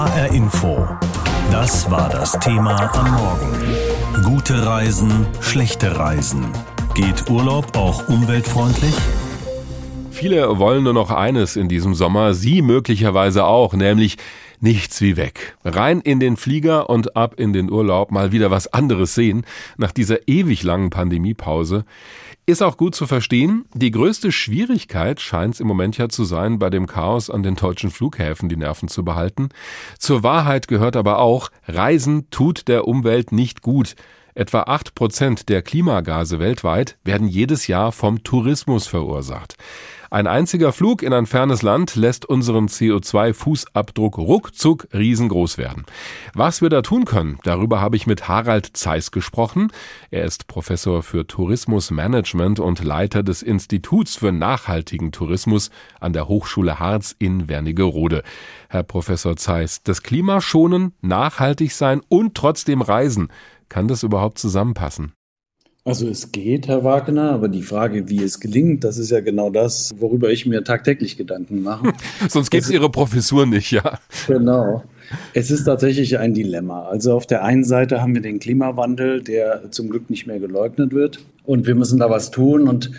HR Info. Das war das Thema am Morgen. Gute Reisen, schlechte Reisen. Geht Urlaub auch umweltfreundlich? Viele wollen nur noch eines in diesem Sommer, Sie möglicherweise auch, nämlich nichts wie weg. Rein in den Flieger und ab in den Urlaub, mal wieder was anderes sehen, nach dieser ewig langen Pandemiepause. Ist auch gut zu verstehen. Die größte Schwierigkeit scheint es im Moment ja zu sein, bei dem Chaos an den deutschen Flughäfen die Nerven zu behalten. Zur Wahrheit gehört aber auch, Reisen tut der Umwelt nicht gut. Etwa acht Prozent der Klimagase weltweit werden jedes Jahr vom Tourismus verursacht. Ein einziger Flug in ein fernes Land lässt unseren CO2-Fußabdruck ruckzuck riesengroß werden. Was wir da tun können, darüber habe ich mit Harald Zeiss gesprochen. Er ist Professor für Tourismusmanagement und Leiter des Instituts für nachhaltigen Tourismus an der Hochschule Harz in Wernigerode. Herr Professor Zeiss, das Klima schonen, nachhaltig sein und trotzdem reisen. Kann das überhaupt zusammenpassen? Also es geht, Herr Wagner, aber die Frage, wie es gelingt, das ist ja genau das, worüber ich mir tagtäglich Gedanken mache. Sonst gäbe es Ihre Professur nicht, ja. Genau. Es ist tatsächlich ein Dilemma. Also auf der einen Seite haben wir den Klimawandel, der zum Glück nicht mehr geleugnet wird. Und wir müssen da was tun. Und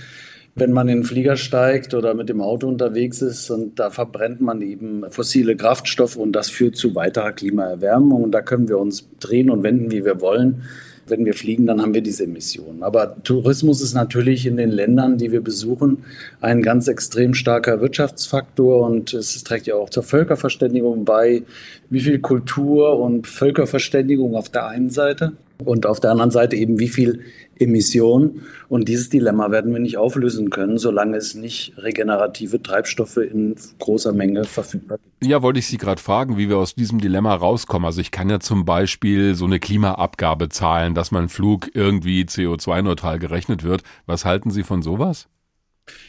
wenn man in den Flieger steigt oder mit dem Auto unterwegs ist und da verbrennt man eben fossile Kraftstoffe und das führt zu weiterer Klimaerwärmung. Und da können wir uns drehen und wenden, wie wir wollen wenn wir fliegen, dann haben wir diese Emissionen. Aber Tourismus ist natürlich in den Ländern, die wir besuchen, ein ganz extrem starker Wirtschaftsfaktor und es trägt ja auch zur Völkerverständigung bei. Wie viel Kultur und Völkerverständigung auf der einen Seite und auf der anderen Seite eben wie viel Emissionen. Und dieses Dilemma werden wir nicht auflösen können, solange es nicht regenerative Treibstoffe in großer Menge verfügbar gibt. Ja, wollte ich Sie gerade fragen, wie wir aus diesem Dilemma rauskommen. Also ich kann ja zum Beispiel so eine Klimaabgabe zahlen, dass mein Flug irgendwie CO2-neutral gerechnet wird. Was halten Sie von sowas?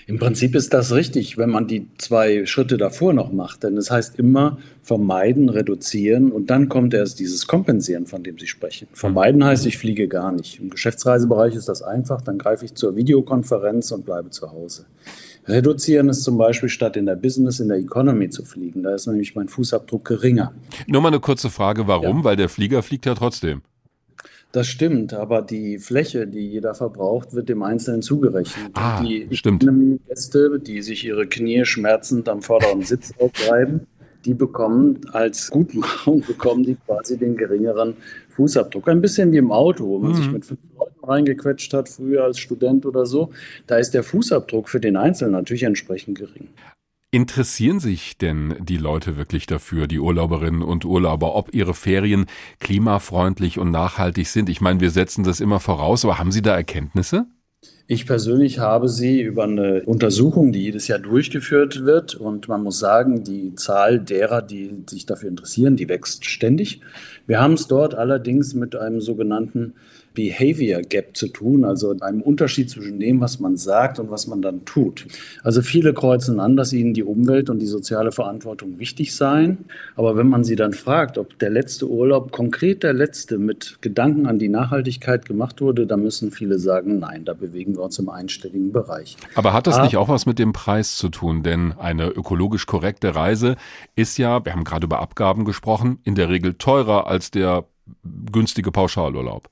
Im Prinzip ist das richtig, wenn man die zwei Schritte davor noch macht. Denn es heißt immer vermeiden, reduzieren und dann kommt erst dieses Kompensieren, von dem Sie sprechen. Vermeiden heißt, ich fliege gar nicht. Im Geschäftsreisebereich ist das einfach, dann greife ich zur Videokonferenz und bleibe zu Hause. Reduzieren ist zum Beispiel statt in der Business, in der Economy zu fliegen. Da ist nämlich mein Fußabdruck geringer. Nur mal eine kurze Frage, warum? Ja. Weil der Flieger fliegt ja trotzdem. Das stimmt, aber die Fläche, die jeder verbraucht, wird dem Einzelnen zugerechnet. Ah, die stimmt. Gäste, die sich ihre Knie schmerzend am vorderen Sitz aufreiben, die bekommen als Gutmachung, bekommen die quasi den geringeren Fußabdruck. Ein bisschen wie im Auto, wo man mhm. sich mit fünf Leuten reingequetscht hat, früher als Student oder so. Da ist der Fußabdruck für den Einzelnen natürlich entsprechend gering. Interessieren sich denn die Leute wirklich dafür, die Urlauberinnen und Urlauber, ob ihre Ferien klimafreundlich und nachhaltig sind? Ich meine, wir setzen das immer voraus, aber haben Sie da Erkenntnisse? Ich persönlich habe sie über eine Untersuchung, die jedes Jahr durchgeführt wird. Und man muss sagen, die Zahl derer, die sich dafür interessieren, die wächst ständig. Wir haben es dort allerdings mit einem sogenannten Behavior Gap zu tun, also einem Unterschied zwischen dem, was man sagt und was man dann tut. Also viele kreuzen an, dass ihnen die Umwelt und die soziale Verantwortung wichtig seien. Aber wenn man sie dann fragt, ob der letzte Urlaub konkret der letzte mit Gedanken an die Nachhaltigkeit gemacht wurde, dann müssen viele sagen, nein, da bewegen wir uns im einstelligen Bereich. Aber hat das Aber, nicht auch was mit dem Preis zu tun? Denn eine ökologisch korrekte Reise ist ja, wir haben gerade über Abgaben gesprochen, in der Regel teurer als der günstige Pauschalurlaub.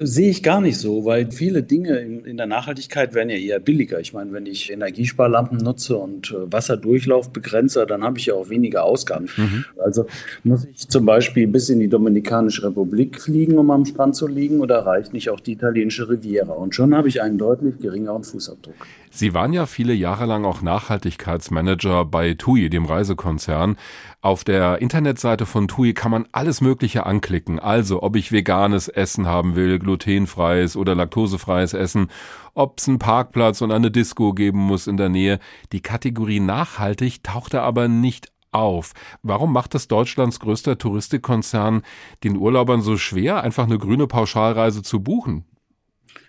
Sehe ich gar nicht so, weil viele Dinge in, in, der Nachhaltigkeit werden ja eher billiger. Ich meine, wenn ich Energiesparlampen nutze und äh, Wasserdurchlaufbegrenzer, dann habe ich ja auch weniger Ausgaben. Mhm. Also muss ich zum Beispiel bis in die Dominikanische Republik fliegen, um am Strand zu liegen, oder reicht nicht auch die italienische Riviera? Und schon habe ich einen deutlich geringeren Fußabdruck. Sie waren ja viele Jahre lang auch Nachhaltigkeitsmanager bei TUI, dem Reisekonzern. Auf der Internetseite von TUI kann man alles Mögliche anklicken. Also, ob ich veganes Essen haben will, glutenfreies oder laktosefreies Essen, ob es einen Parkplatz und eine Disco geben muss in der Nähe. Die Kategorie nachhaltig tauchte aber nicht auf. Warum macht das Deutschlands größter Touristikkonzern den Urlaubern so schwer, einfach eine grüne Pauschalreise zu buchen?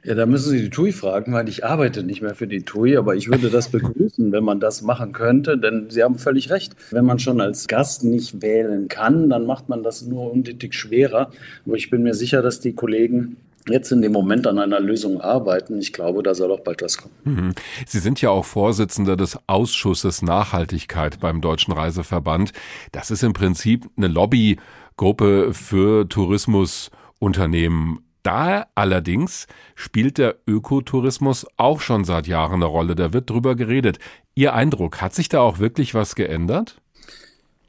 Ja, da müssen Sie die TUI fragen, weil ich arbeite nicht mehr für die TUI, aber ich würde das begrüßen, wenn man das machen könnte, denn Sie haben völlig recht. Wenn man schon als Gast nicht wählen kann, dann macht man das nur unnötig schwerer. Aber ich bin mir sicher, dass die Kollegen jetzt in dem Moment an einer Lösung arbeiten. Ich glaube, da soll auch bald was kommen. Mhm. Sie sind ja auch Vorsitzender des Ausschusses Nachhaltigkeit beim Deutschen Reiseverband. Das ist im Prinzip eine Lobbygruppe für Tourismusunternehmen. Da allerdings spielt der Ökotourismus auch schon seit Jahren eine Rolle. Da wird drüber geredet. Ihr Eindruck, hat sich da auch wirklich was geändert?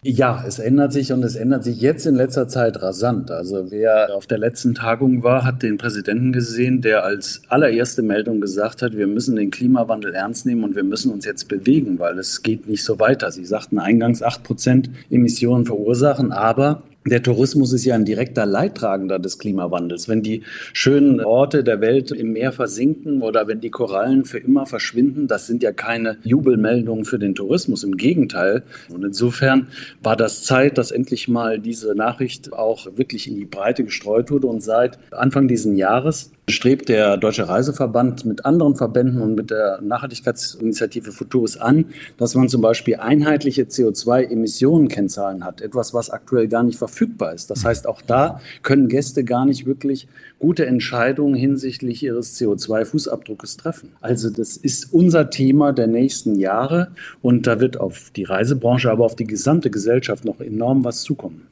Ja, es ändert sich und es ändert sich jetzt in letzter Zeit rasant. Also wer auf der letzten Tagung war, hat den Präsidenten gesehen, der als allererste Meldung gesagt hat, wir müssen den Klimawandel ernst nehmen und wir müssen uns jetzt bewegen, weil es geht nicht so weiter. Sie sagten eingangs acht Prozent Emissionen verursachen, aber der Tourismus ist ja ein direkter Leidtragender des Klimawandels. Wenn die schönen Orte der Welt im Meer versinken oder wenn die Korallen für immer verschwinden, das sind ja keine Jubelmeldungen für den Tourismus. Im Gegenteil. Und insofern war das Zeit, dass endlich mal diese Nachricht auch wirklich in die Breite gestreut wurde. Und seit Anfang dieses Jahres strebt der Deutsche Reiseverband mit anderen Verbänden und mit der Nachhaltigkeitsinitiative Futuris an, dass man zum Beispiel einheitliche CO2-Emissionenkennzahlen hat. Etwas, was aktuell gar nicht verfügbar ist. Das heißt, auch da können Gäste gar nicht wirklich gute Entscheidungen hinsichtlich ihres CO2-Fußabdruckes treffen. Also das ist unser Thema der nächsten Jahre und da wird auf die Reisebranche, aber auf die gesamte Gesellschaft noch enorm was zukommen.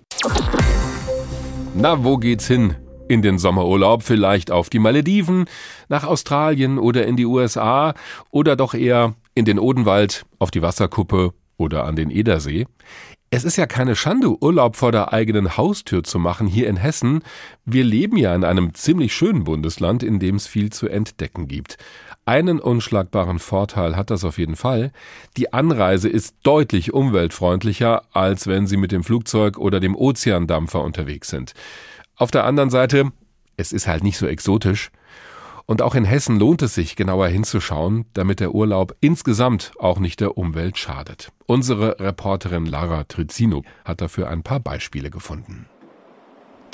Na, wo geht's hin? in den Sommerurlaub, vielleicht auf die Malediven, nach Australien oder in die USA oder doch eher in den Odenwald, auf die Wasserkuppe oder an den Edersee. Es ist ja keine Schande, Urlaub vor der eigenen Haustür zu machen hier in Hessen. Wir leben ja in einem ziemlich schönen Bundesland, in dem es viel zu entdecken gibt. Einen unschlagbaren Vorteil hat das auf jeden Fall. Die Anreise ist deutlich umweltfreundlicher, als wenn Sie mit dem Flugzeug oder dem Ozeandampfer unterwegs sind. Auf der anderen Seite, es ist halt nicht so exotisch. Und auch in Hessen lohnt es sich, genauer hinzuschauen, damit der Urlaub insgesamt auch nicht der Umwelt schadet. Unsere Reporterin Lara Trizino hat dafür ein paar Beispiele gefunden.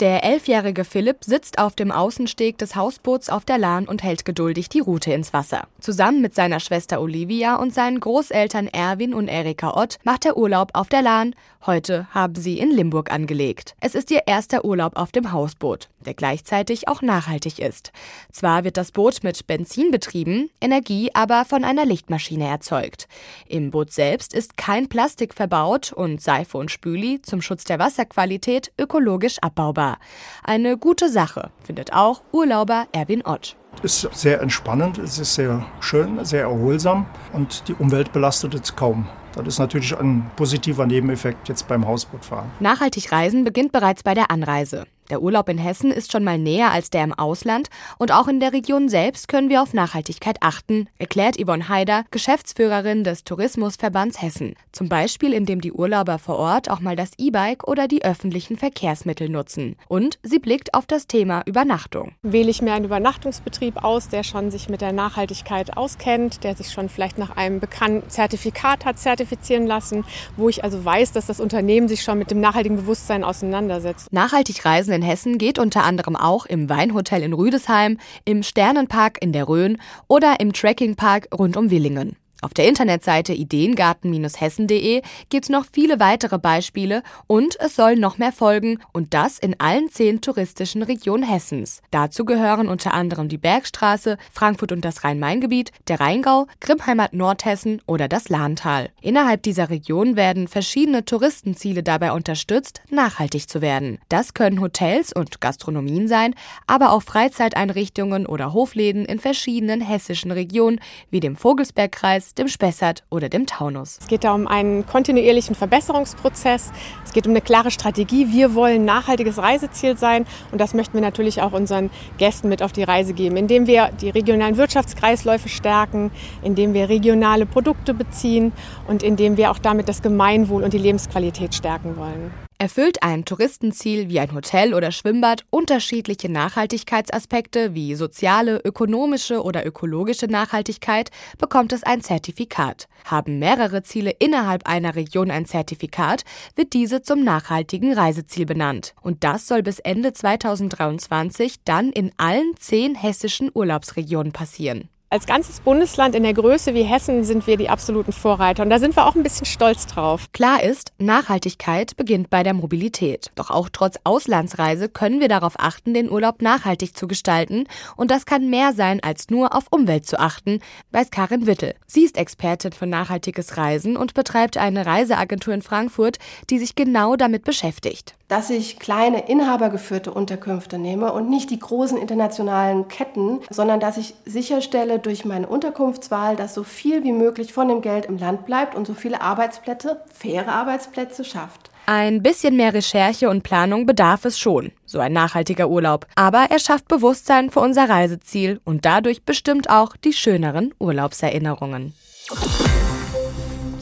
Der elfjährige Philipp sitzt auf dem Außensteg des Hausboots auf der Lahn und hält geduldig die Route ins Wasser. Zusammen mit seiner Schwester Olivia und seinen Großeltern Erwin und Erika Ott macht er Urlaub auf der Lahn. Heute haben sie in Limburg angelegt. Es ist ihr erster Urlaub auf dem Hausboot, der gleichzeitig auch nachhaltig ist. Zwar wird das Boot mit Benzin betrieben, Energie aber von einer Lichtmaschine erzeugt. Im Boot selbst ist kein Plastik verbaut und Seife und Spüli zum Schutz der Wasserqualität ökologisch abbaubar war. Eine gute Sache, findet auch Urlauber Erwin Ott. Es ist sehr entspannend, es ist sehr schön, sehr erholsam und die Umwelt belastet es kaum. Das ist natürlich ein positiver Nebeneffekt jetzt beim Hausbootfahren. Nachhaltig reisen beginnt bereits bei der Anreise. Der Urlaub in Hessen ist schon mal näher als der im Ausland und auch in der Region selbst können wir auf Nachhaltigkeit achten, erklärt Yvonne Haider, Geschäftsführerin des Tourismusverbands Hessen. Zum Beispiel, indem die Urlauber vor Ort auch mal das E-Bike oder die öffentlichen Verkehrsmittel nutzen. Und sie blickt auf das Thema Übernachtung. Wähle ich mir einen Übernachtungsbetrieb aus, der schon sich mit der Nachhaltigkeit auskennt, der sich schon vielleicht nach einem bekannten Zertifikat hat zertifizieren lassen, wo ich also weiß, dass das Unternehmen sich schon mit dem nachhaltigen Bewusstsein auseinandersetzt. Nachhaltig reisen in Hessen geht unter anderem auch im Weinhotel in Rüdesheim, im Sternenpark in der Rhön oder im Trekkingpark rund um Willingen. Auf der Internetseite ideengarten-hessen.de gibt es noch viele weitere Beispiele und es sollen noch mehr folgen und das in allen zehn touristischen Regionen Hessens. Dazu gehören unter anderem die Bergstraße, Frankfurt und das Rhein-Main-Gebiet, der Rheingau, Grimheimat Nordhessen oder das Lahntal. Innerhalb dieser Region werden verschiedene Touristenziele dabei unterstützt, nachhaltig zu werden. Das können Hotels und Gastronomien sein, aber auch Freizeiteinrichtungen oder Hofläden in verschiedenen hessischen Regionen wie dem Vogelsbergkreis, dem Spessart oder dem Taunus. Es geht da um einen kontinuierlichen Verbesserungsprozess. Es geht um eine klare Strategie. Wir wollen nachhaltiges Reiseziel sein und das möchten wir natürlich auch unseren Gästen mit auf die Reise geben, indem wir die regionalen Wirtschaftskreisläufe stärken, indem wir regionale Produkte beziehen und indem wir auch damit das Gemeinwohl und die Lebensqualität stärken wollen. Erfüllt ein Touristenziel wie ein Hotel oder Schwimmbad unterschiedliche Nachhaltigkeitsaspekte wie soziale, ökonomische oder ökologische Nachhaltigkeit, bekommt es ein Zertifikat. Haben mehrere Ziele innerhalb einer Region ein Zertifikat, wird diese zum nachhaltigen Reiseziel benannt. Und das soll bis Ende 2023 dann in allen zehn hessischen Urlaubsregionen passieren. Als ganzes Bundesland in der Größe wie Hessen sind wir die absoluten Vorreiter und da sind wir auch ein bisschen stolz drauf. Klar ist, Nachhaltigkeit beginnt bei der Mobilität. Doch auch trotz Auslandsreise können wir darauf achten, den Urlaub nachhaltig zu gestalten und das kann mehr sein, als nur auf Umwelt zu achten, weiß Karin Wittel. Sie ist Expertin für nachhaltiges Reisen und betreibt eine Reiseagentur in Frankfurt, die sich genau damit beschäftigt dass ich kleine inhabergeführte Unterkünfte nehme und nicht die großen internationalen Ketten, sondern dass ich sicherstelle durch meine Unterkunftswahl, dass so viel wie möglich von dem Geld im Land bleibt und so viele Arbeitsplätze, faire Arbeitsplätze schafft. Ein bisschen mehr Recherche und Planung bedarf es schon, so ein nachhaltiger Urlaub. Aber er schafft Bewusstsein für unser Reiseziel und dadurch bestimmt auch die schöneren Urlaubserinnerungen.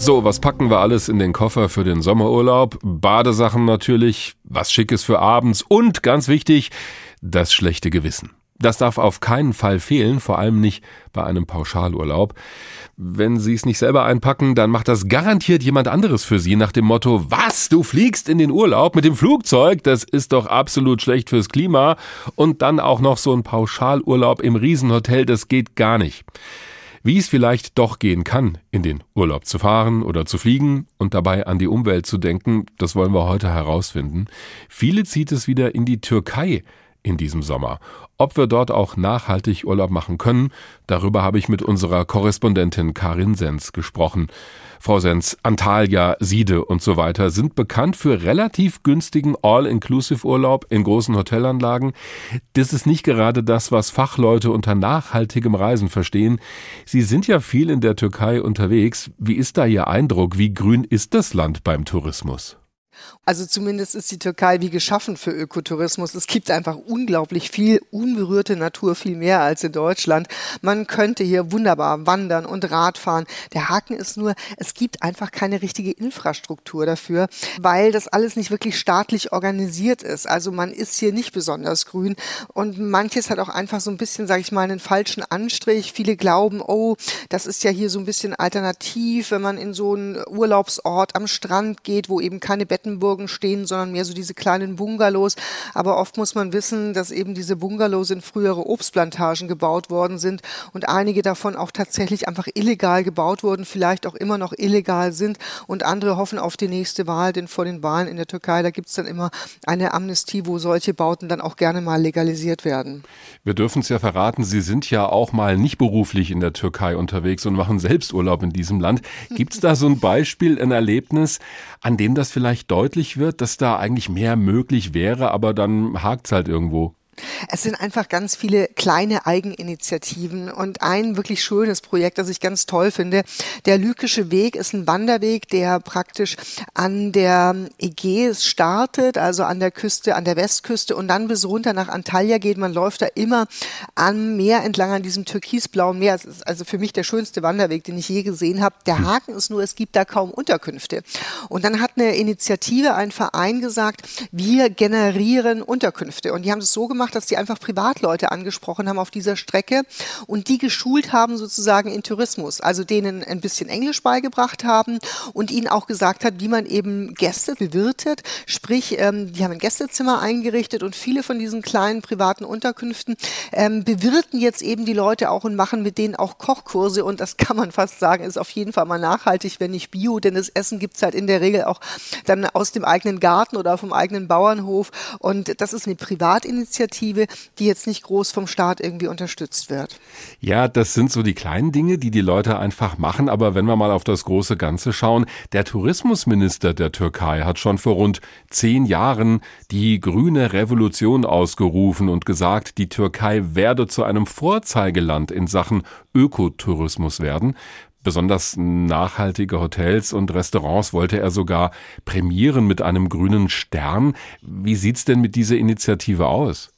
So, was packen wir alles in den Koffer für den Sommerurlaub? Badesachen natürlich, was Schickes für abends und ganz wichtig, das schlechte Gewissen. Das darf auf keinen Fall fehlen, vor allem nicht bei einem Pauschalurlaub. Wenn Sie es nicht selber einpacken, dann macht das garantiert jemand anderes für Sie nach dem Motto, was, du fliegst in den Urlaub mit dem Flugzeug? Das ist doch absolut schlecht fürs Klima. Und dann auch noch so ein Pauschalurlaub im Riesenhotel, das geht gar nicht wie es vielleicht doch gehen kann, in den Urlaub zu fahren oder zu fliegen und dabei an die Umwelt zu denken, das wollen wir heute herausfinden. Viele zieht es wieder in die Türkei in diesem Sommer. Ob wir dort auch nachhaltig Urlaub machen können, darüber habe ich mit unserer Korrespondentin Karin Sens gesprochen. Frau Sens, Antalya, Siede und so weiter sind bekannt für relativ günstigen All-Inclusive-Urlaub in großen Hotelanlagen. Das ist nicht gerade das, was Fachleute unter nachhaltigem Reisen verstehen. Sie sind ja viel in der Türkei unterwegs. Wie ist da Ihr Eindruck? Wie grün ist das Land beim Tourismus? Also zumindest ist die Türkei wie geschaffen für Ökotourismus. Es gibt einfach unglaublich viel unberührte Natur, viel mehr als in Deutschland. Man könnte hier wunderbar wandern und Radfahren. Der Haken ist nur, es gibt einfach keine richtige Infrastruktur dafür, weil das alles nicht wirklich staatlich organisiert ist. Also man ist hier nicht besonders grün und manches hat auch einfach so ein bisschen, sage ich mal, einen falschen Anstrich. Viele glauben, oh, das ist ja hier so ein bisschen alternativ, wenn man in so einen Urlaubsort am Strand geht, wo eben keine Betten Bettenburgen stehen, sondern mehr so diese kleinen Bungalows. Aber oft muss man wissen, dass eben diese Bungalows in frühere Obstplantagen gebaut worden sind und einige davon auch tatsächlich einfach illegal gebaut wurden, vielleicht auch immer noch illegal sind und andere hoffen auf die nächste Wahl, denn vor den Wahlen in der Türkei, da gibt es dann immer eine Amnestie, wo solche Bauten dann auch gerne mal legalisiert werden. Wir dürfen es ja verraten, Sie sind ja auch mal nicht beruflich in der Türkei unterwegs und machen Selbsturlaub in diesem Land. Gibt es da so ein Beispiel, ein Erlebnis, an dem das vielleicht deutlich wird, dass da eigentlich mehr möglich wäre, aber dann hakt es halt irgendwo. Es sind einfach ganz viele kleine Eigeninitiativen und ein wirklich schönes Projekt, das ich ganz toll finde. Der Lykische Weg ist ein Wanderweg, der praktisch an der Ägäis startet, also an der Küste, an der Westküste und dann bis runter nach Antalya geht. Man läuft da immer am Meer entlang an diesem türkisblauen Meer. Es ist also für mich der schönste Wanderweg, den ich je gesehen habe. Der Haken ist nur, es gibt da kaum Unterkünfte. Und dann hat eine Initiative, ein Verein gesagt, wir generieren Unterkünfte. Und die haben es so gemacht, gemacht, dass die einfach Privatleute angesprochen haben auf dieser Strecke und die geschult haben sozusagen in Tourismus, also denen ein bisschen Englisch beigebracht haben und ihnen auch gesagt hat, wie man eben Gäste bewirtet, sprich, ähm, die haben ein Gästezimmer eingerichtet und viele von diesen kleinen privaten Unterkünften ähm, bewirten jetzt eben die Leute auch und machen mit denen auch Kochkurse und das kann man fast sagen, ist auf jeden Fall mal nachhaltig, wenn nicht bio, denn das Essen gibt's halt in der Regel auch dann aus dem eigenen Garten oder vom eigenen Bauernhof und das ist eine Privatinitiative Initiative, die jetzt nicht groß vom Staat irgendwie unterstützt wird. Ja, das sind so die kleinen Dinge, die die Leute einfach machen. Aber wenn wir mal auf das große Ganze schauen, der Tourismusminister der Türkei hat schon vor rund zehn Jahren die grüne Revolution ausgerufen und gesagt, die Türkei werde zu einem Vorzeigeland in Sachen Ökotourismus werden. Besonders nachhaltige Hotels und Restaurants wollte er sogar prämieren mit einem grünen Stern. Wie sieht's denn mit dieser Initiative aus?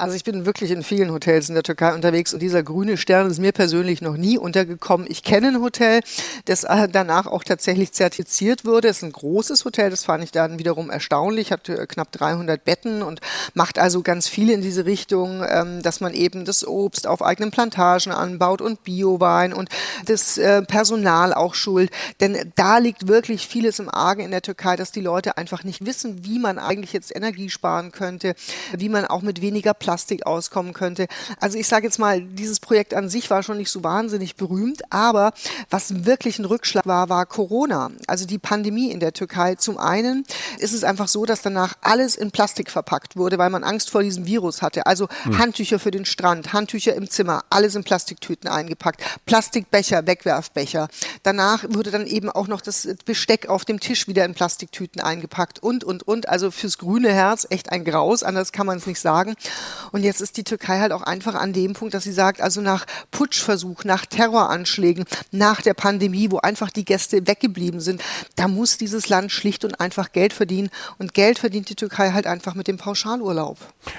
Also ich bin wirklich in vielen Hotels in der Türkei unterwegs und dieser grüne Stern ist mir persönlich noch nie untergekommen. Ich kenne ein Hotel, das äh, danach auch tatsächlich zertifiziert wurde. Es ist ein großes Hotel, das fand ich dann wiederum erstaunlich, hat äh, knapp 300 Betten und macht also ganz viel in diese Richtung, ähm, dass man eben das Obst auf eigenen Plantagen anbaut und Biowein und das äh, Personal auch schult. Denn da liegt wirklich vieles im Argen in der Türkei, dass die Leute einfach nicht wissen, wie man eigentlich jetzt Energie sparen könnte, wie man auch mit weniger weniger Plastik auskommen könnte. Also ich sage jetzt mal, dieses Projekt an sich war schon nicht so wahnsinnig berühmt, aber was wirklich ein Rückschlag war, war Corona. Also die Pandemie in der Türkei. Zum einen ist es einfach so, dass danach alles in Plastik verpackt wurde, weil man Angst vor diesem Virus hatte. Also hm. Handtücher für den Strand, Handtücher im Zimmer, alles in Plastiktüten eingepackt, Plastikbecher, Wegwerfbecher. Danach wurde dann eben auch noch das Besteck auf dem Tisch wieder in Plastiktüten eingepackt und, und, und. Also fürs grüne Herz echt ein Graus, anders kann man es nicht sagen. Und jetzt ist die Türkei halt auch einfach an dem Punkt, dass sie sagt, also nach Putschversuch, nach Terroranschlägen, nach der Pandemie, wo einfach die Gäste weggeblieben sind, da muss dieses Land schlicht und einfach Geld verdienen. Und Geld verdient die Türkei halt einfach mit dem Pauschalurlaub.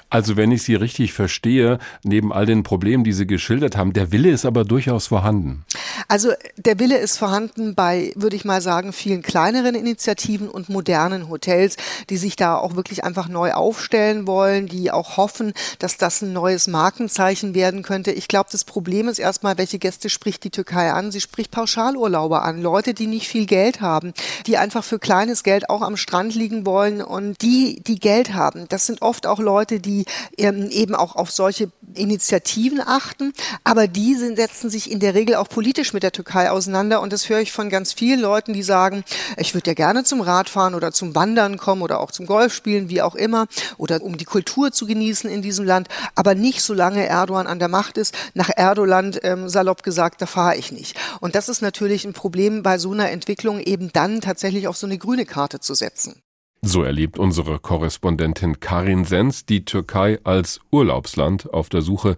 Also wenn ich Sie richtig verstehe, neben all den Problemen, die Sie geschildert haben, der Wille ist aber durchaus vorhanden. Also der Wille ist vorhanden bei, würde ich mal sagen, vielen kleineren Initiativen und modernen Hotels, die sich da auch wirklich einfach neu aufstellen wollen, die auch hoffen, dass das ein neues Markenzeichen werden könnte. Ich glaube, das Problem ist erstmal, welche Gäste spricht die Türkei an? Sie spricht Pauschalurlauber an, Leute, die nicht viel Geld haben, die einfach für kleines Geld auch am Strand liegen wollen und die, die Geld haben. Das sind oft auch Leute, die ähm, eben auch auf solche Initiativen achten, aber die setzen sich in der Regel auch politisch mit der Türkei auseinander und das höre ich von ganz vielen Leuten, die sagen, ich würde ja gerne zum Radfahren oder zum Wandern kommen oder auch zum Golfspielen, wie auch immer, oder um die Kultur zu genießen in diesem Land, aber nicht solange Erdogan an der Macht ist. Nach Erdogan, ähm, salopp gesagt, da fahre ich nicht. Und das ist natürlich ein Problem bei so einer Entwicklung, eben dann tatsächlich auf so eine grüne Karte zu setzen. So erlebt unsere Korrespondentin Karin Sens die Türkei als Urlaubsland auf der Suche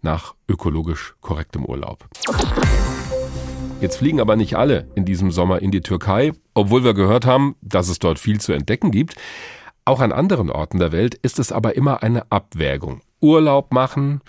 nach ökologisch korrektem Urlaub. Jetzt fliegen aber nicht alle in diesem Sommer in die Türkei, obwohl wir gehört haben, dass es dort viel zu entdecken gibt. Auch an anderen Orten der Welt ist es aber immer eine Abwägung. Urlaub machen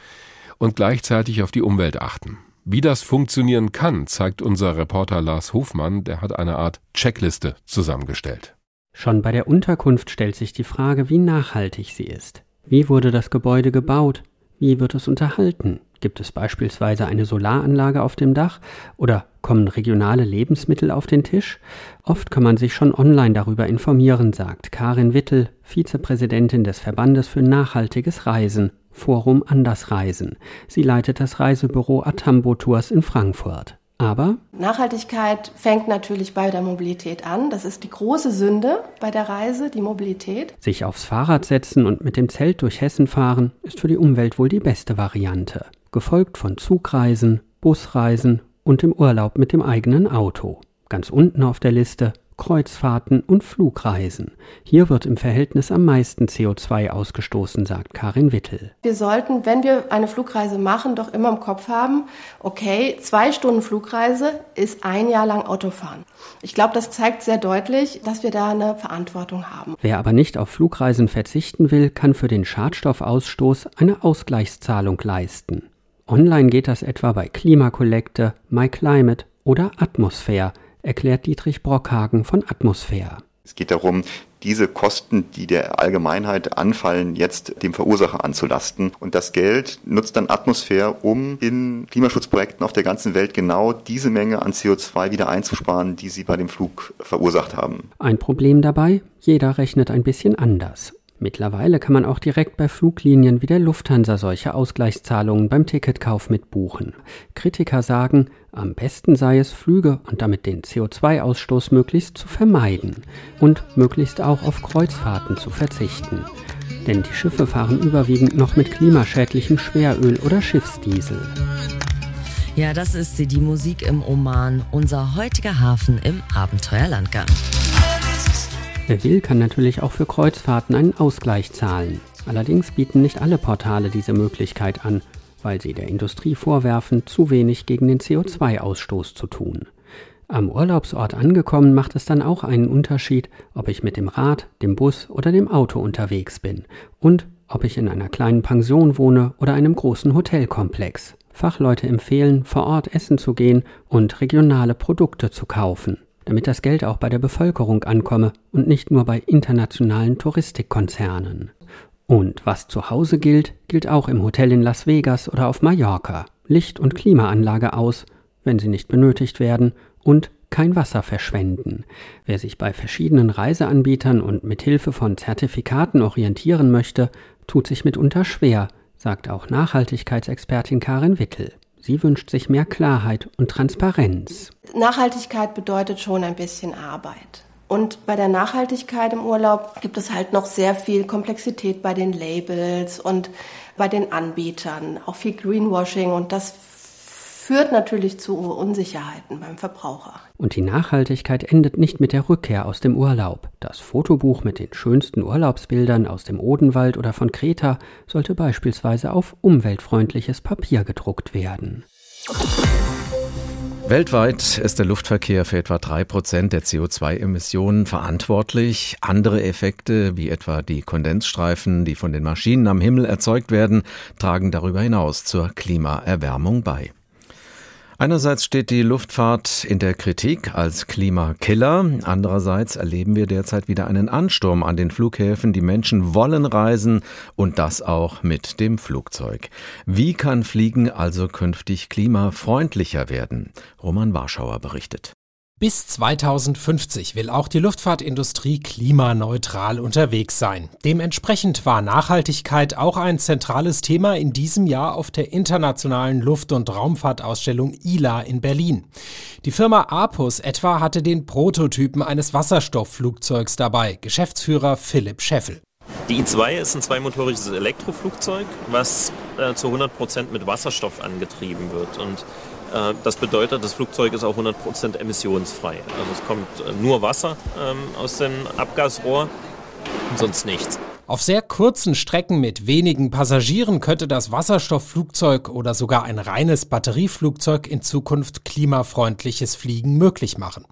und gleichzeitig auf die Umwelt achten. Wie das funktionieren kann, zeigt unser Reporter Lars Hofmann, der hat eine Art Checkliste zusammengestellt. Schon bei der Unterkunft stellt sich die Frage, wie nachhaltig sie ist. Wie wurde das Gebäude gebaut? Wie wird es unterhalten? Gibt es beispielsweise eine Solaranlage auf dem Dach oder kommen regionale Lebensmittel auf den Tisch? Oft kann man sich schon online darüber informieren, sagt Karin Wittel, Vizepräsidentin des Verbandes für nachhaltiges Reisen, Forum Andersreisen. Sie leitet das Reisebüro Atambo Tours in Frankfurt. Aber Nachhaltigkeit fängt natürlich bei der Mobilität an. Das ist die große Sünde bei der Reise, die Mobilität. Sich aufs Fahrrad setzen und mit dem Zelt durch Hessen fahren, ist für die Umwelt wohl die beste Variante. Gefolgt von Zugreisen, Busreisen und dem Urlaub mit dem eigenen Auto. Ganz unten auf der Liste Kreuzfahrten und Flugreisen. Hier wird im Verhältnis am meisten CO2 ausgestoßen, sagt Karin Wittel. Wir sollten, wenn wir eine Flugreise machen, doch immer im Kopf haben, okay, zwei Stunden Flugreise ist ein Jahr lang Autofahren. Ich glaube, das zeigt sehr deutlich, dass wir da eine Verantwortung haben. Wer aber nicht auf Flugreisen verzichten will, kann für den Schadstoffausstoß eine Ausgleichszahlung leisten. Online geht das etwa bei Klimakollekte, MyClimate oder Atmosphäre – erklärt Dietrich Brockhagen von Atmosphäre. Es geht darum, diese Kosten, die der Allgemeinheit anfallen, jetzt dem Verursacher anzulasten. Und das Geld nutzt dann Atmosphäre, um in Klimaschutzprojekten auf der ganzen Welt genau diese Menge an CO2 wieder einzusparen, die sie bei dem Flug verursacht haben. Ein Problem dabei? Jeder rechnet ein bisschen anders. Mittlerweile kann man auch direkt bei Fluglinien wie der Lufthansa solche Ausgleichszahlungen beim Ticketkauf mitbuchen. Kritiker sagen, am besten sei es, Flüge und damit den CO2-Ausstoß möglichst zu vermeiden und möglichst auch auf Kreuzfahrten zu verzichten. Denn die Schiffe fahren überwiegend noch mit klimaschädlichem Schweröl oder Schiffsdiesel. Ja, das ist sie, die Musik im Oman, unser heutiger Hafen im Abenteuerlandgang. Wer will, kann natürlich auch für Kreuzfahrten einen Ausgleich zahlen. Allerdings bieten nicht alle Portale diese Möglichkeit an, weil sie der Industrie vorwerfen, zu wenig gegen den CO2-Ausstoß zu tun. Am Urlaubsort angekommen macht es dann auch einen Unterschied, ob ich mit dem Rad, dem Bus oder dem Auto unterwegs bin und ob ich in einer kleinen Pension wohne oder einem großen Hotelkomplex. Fachleute empfehlen, vor Ort essen zu gehen und regionale Produkte zu kaufen damit das Geld auch bei der Bevölkerung ankomme und nicht nur bei internationalen Touristikkonzernen. Und was zu Hause gilt, gilt auch im Hotel in Las Vegas oder auf Mallorca. Licht- und Klimaanlage aus, wenn sie nicht benötigt werden, und kein Wasser verschwenden. Wer sich bei verschiedenen Reiseanbietern und mit Hilfe von Zertifikaten orientieren möchte, tut sich mitunter schwer, sagt auch Nachhaltigkeitsexpertin Karin Wittel. Sie wünscht sich mehr Klarheit und Transparenz. Nachhaltigkeit bedeutet schon ein bisschen Arbeit. Und bei der Nachhaltigkeit im Urlaub gibt es halt noch sehr viel Komplexität bei den Labels und bei den Anbietern, auch viel Greenwashing und das führt natürlich zu Unsicherheiten beim Verbraucher. Und die Nachhaltigkeit endet nicht mit der Rückkehr aus dem Urlaub. Das Fotobuch mit den schönsten Urlaubsbildern aus dem Odenwald oder von Kreta sollte beispielsweise auf umweltfreundliches Papier gedruckt werden. Weltweit ist der Luftverkehr für etwa drei Prozent der CO2-Emissionen verantwortlich. Andere Effekte, wie etwa die Kondensstreifen, die von den Maschinen am Himmel erzeugt werden, tragen darüber hinaus zur Klimaerwärmung bei. Einerseits steht die Luftfahrt in der Kritik als Klimakiller. Andererseits erleben wir derzeit wieder einen Ansturm an den Flughäfen. Die Menschen wollen reisen und das auch mit dem Flugzeug. Wie kann Fliegen also künftig klimafreundlicher werden? Roman Warschauer berichtet. Bis 2050 will auch die Luftfahrtindustrie klimaneutral unterwegs sein. Dementsprechend war Nachhaltigkeit auch ein zentrales Thema in diesem Jahr auf der internationalen Luft- und Raumfahrtausstellung ILA in Berlin. Die Firma Apus etwa hatte den Prototypen eines Wasserstoffflugzeugs dabei, Geschäftsführer Philipp Scheffel. Die I2 ist ein zweimotoriges Elektroflugzeug, was äh, zu 100 Prozent mit Wasserstoff angetrieben wird. Und das bedeutet, das Flugzeug ist auch 100% emissionsfrei. Also es kommt äh, nur Wasser ähm, aus dem Abgasrohr und sonst nichts. Auf sehr kurzen Strecken mit wenigen Passagieren könnte das Wasserstoffflugzeug oder sogar ein reines Batterieflugzeug in Zukunft klimafreundliches Fliegen möglich machen.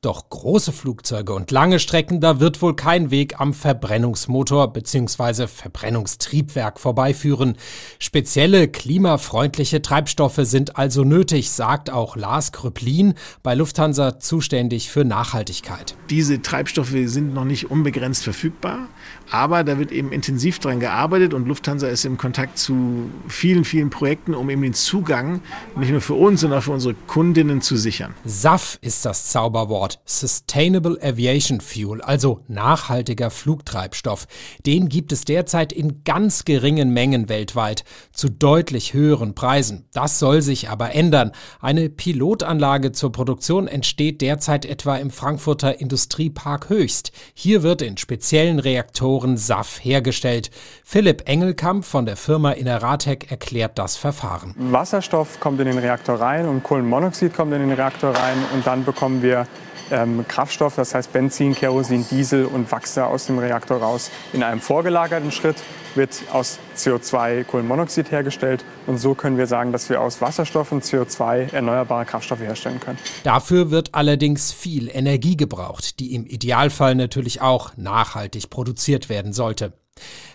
Doch große Flugzeuge und lange Strecken, da wird wohl kein Weg am Verbrennungsmotor bzw. Verbrennungstriebwerk vorbeiführen. Spezielle klimafreundliche Treibstoffe sind also nötig, sagt auch Lars Kröplin bei Lufthansa zuständig für Nachhaltigkeit. Diese Treibstoffe sind noch nicht unbegrenzt verfügbar, aber wird eben intensiv daran gearbeitet und Lufthansa ist im Kontakt zu vielen, vielen Projekten, um eben den Zugang nicht nur für uns, sondern auch für unsere Kundinnen zu sichern. SAF ist das Zauberwort. Sustainable Aviation Fuel, also nachhaltiger Flugtreibstoff. Den gibt es derzeit in ganz geringen Mengen weltweit, zu deutlich höheren Preisen. Das soll sich aber ändern. Eine Pilotanlage zur Produktion entsteht derzeit etwa im Frankfurter Industriepark Höchst. Hier wird in speziellen Reaktoren SAF hergestellt. Philipp Engelkamp von der Firma Inneratec erklärt das Verfahren. Wasserstoff kommt in den Reaktor rein und Kohlenmonoxid kommt in den Reaktor rein und dann bekommen wir ähm, Kraftstoff, das heißt Benzin, Kerosin, Diesel und Wachse aus dem Reaktor raus. In einem vorgelagerten Schritt wird aus CO2 Kohlenmonoxid hergestellt und so können wir sagen, dass wir aus Wasserstoff und CO2 erneuerbare Kraftstoffe herstellen können. Dafür wird allerdings viel Energie gebraucht, die im Idealfall natürlich auch nachhaltig produziert werden sollte.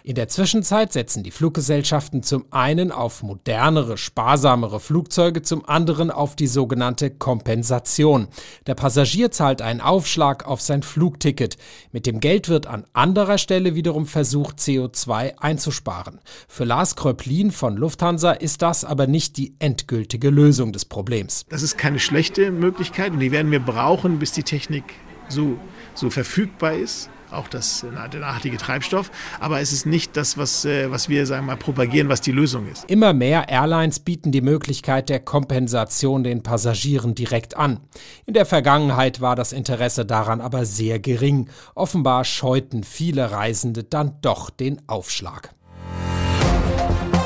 In der Zwischenzeit setzen die Fluggesellschaften zum einen auf modernere, sparsamere Flugzeuge, zum anderen auf die sogenannte Kompensation. Der Passagier zahlt einen Aufschlag auf sein Flugticket. Mit dem Geld wird an anderer Stelle wiederum versucht, CO2 einzusparen. Für Lars Kröplin von Lufthansa ist das aber nicht die endgültige Lösung des Problems. Das ist keine schlechte Möglichkeit und die werden wir brauchen, bis die Technik so, so verfügbar ist auch das, der nachhaltige Treibstoff. Aber es ist nicht das, was, äh, was wir sagen mal propagieren, was die Lösung ist. Immer mehr Airlines bieten die Möglichkeit der Kompensation den Passagieren direkt an. In der Vergangenheit war das Interesse daran aber sehr gering. Offenbar scheuten viele Reisende dann doch den Aufschlag.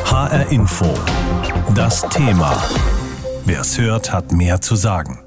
HR Info. Das Thema. Wer es hört, hat mehr zu sagen.